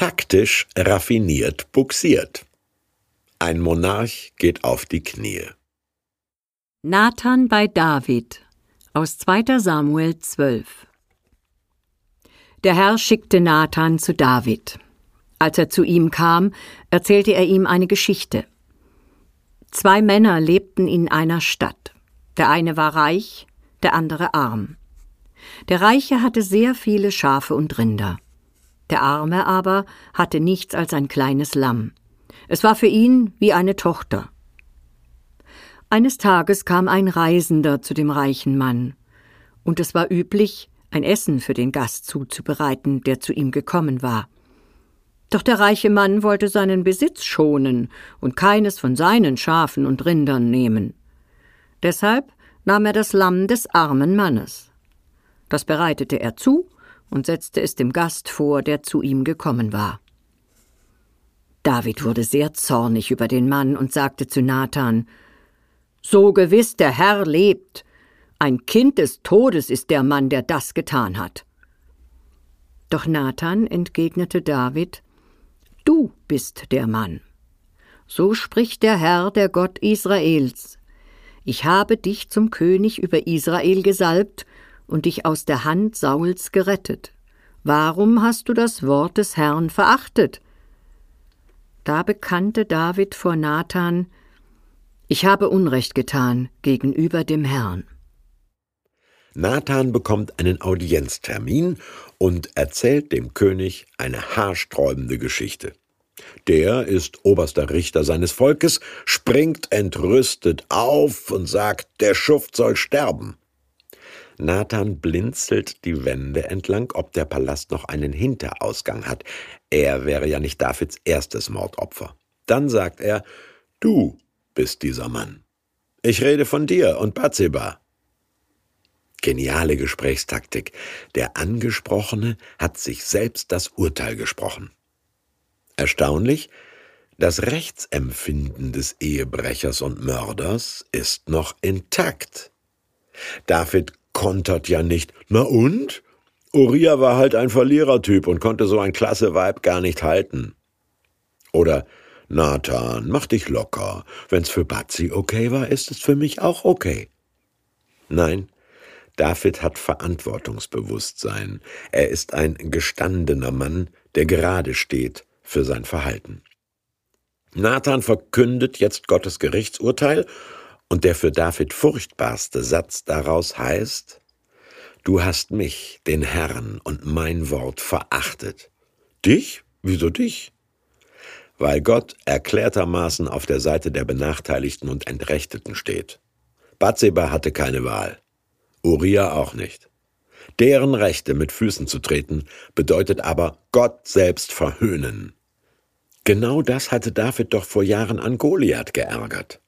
taktisch raffiniert buxiert. Ein Monarch geht auf die Knie. Nathan bei David aus 2. Samuel 12 Der Herr schickte Nathan zu David. Als er zu ihm kam, erzählte er ihm eine Geschichte. Zwei Männer lebten in einer Stadt. Der eine war reich, der andere arm. Der Reiche hatte sehr viele Schafe und Rinder. Der Arme aber hatte nichts als ein kleines Lamm. Es war für ihn wie eine Tochter. Eines Tages kam ein Reisender zu dem reichen Mann, und es war üblich, ein Essen für den Gast zuzubereiten, der zu ihm gekommen war. Doch der reiche Mann wollte seinen Besitz schonen und keines von seinen Schafen und Rindern nehmen. Deshalb nahm er das Lamm des armen Mannes. Das bereitete er zu und setzte es dem Gast vor, der zu ihm gekommen war. David wurde sehr zornig über den Mann und sagte zu Nathan So gewiss der Herr lebt, ein Kind des Todes ist der Mann, der das getan hat. Doch Nathan entgegnete David Du bist der Mann. So spricht der Herr, der Gott Israels. Ich habe dich zum König über Israel gesalbt und dich aus der Hand Sauls gerettet. Warum hast du das Wort des Herrn verachtet? Da bekannte David vor Nathan, ich habe Unrecht getan gegenüber dem Herrn. Nathan bekommt einen Audienztermin und erzählt dem König eine haarsträubende Geschichte. Der ist oberster Richter seines Volkes, springt entrüstet auf und sagt, der Schuft soll sterben. Nathan blinzelt die Wände entlang, ob der Palast noch einen Hinterausgang hat. Er wäre ja nicht Davids erstes Mordopfer. Dann sagt er, du bist dieser Mann. Ich rede von dir und Bathseba. Geniale Gesprächstaktik. Der Angesprochene hat sich selbst das Urteil gesprochen. Erstaunlich, das Rechtsempfinden des Ehebrechers und Mörders ist noch intakt. David kontert ja nicht. Na und? Uriah war halt ein Verlierertyp und konnte so ein klasse Weib gar nicht halten. Oder Nathan, mach dich locker. Wenn's für Batsy okay war, ist es für mich auch okay. Nein, David hat Verantwortungsbewusstsein. Er ist ein gestandener Mann, der gerade steht für sein Verhalten. Nathan verkündet jetzt Gottes Gerichtsurteil und der für David furchtbarste Satz daraus heißt, Du hast mich, den Herrn und mein Wort verachtet. Dich? Wieso dich? Weil Gott erklärtermaßen auf der Seite der Benachteiligten und Entrechteten steht. Bathseba hatte keine Wahl. Uriah auch nicht. Deren Rechte mit Füßen zu treten, bedeutet aber Gott selbst verhöhnen. Genau das hatte David doch vor Jahren an Goliath geärgert.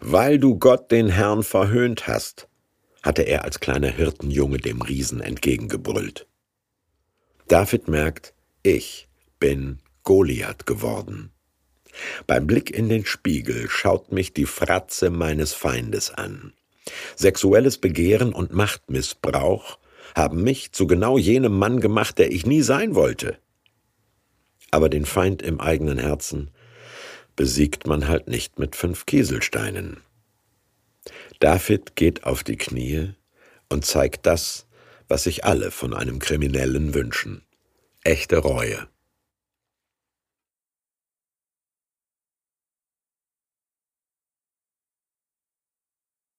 Weil du Gott den Herrn verhöhnt hast, hatte er als kleiner Hirtenjunge dem Riesen entgegengebrüllt. David merkt, ich bin Goliath geworden. Beim Blick in den Spiegel schaut mich die Fratze meines Feindes an. Sexuelles Begehren und Machtmissbrauch haben mich zu genau jenem Mann gemacht, der ich nie sein wollte. Aber den Feind im eigenen Herzen besiegt man halt nicht mit fünf Kieselsteinen. David geht auf die Knie und zeigt das, was sich alle von einem Kriminellen wünschen. Echte Reue.